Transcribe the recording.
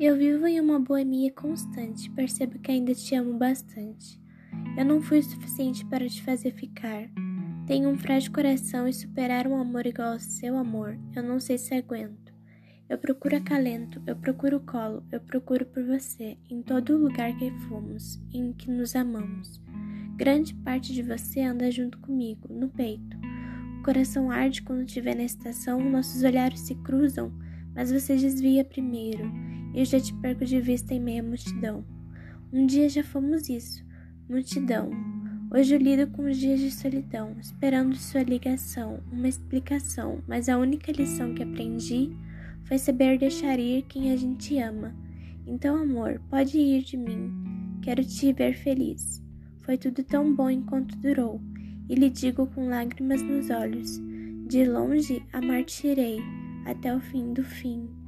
Eu vivo em uma boemia constante, percebo que ainda te amo bastante. Eu não fui o suficiente para te fazer ficar. Tenho um frágil coração e superar um amor igual ao seu amor, eu não sei se aguento. Eu procuro acalento, eu procuro colo, eu procuro por você, em todo lugar que fomos, em que nos amamos. Grande parte de você anda junto comigo, no peito. O coração arde quando vê na estação, nossos olhares se cruzam, mas você desvia primeiro, eu já te perco de vista em meia multidão. Um dia já fomos isso, multidão. Hoje eu lido com os dias de solidão, esperando sua ligação, uma explicação, mas a única lição que aprendi foi saber deixar ir quem a gente ama. Então, amor, pode ir de mim. Quero te ver feliz. Foi tudo tão bom enquanto durou, e lhe digo com lágrimas nos olhos: de longe amar-te irei, até o fim do fim.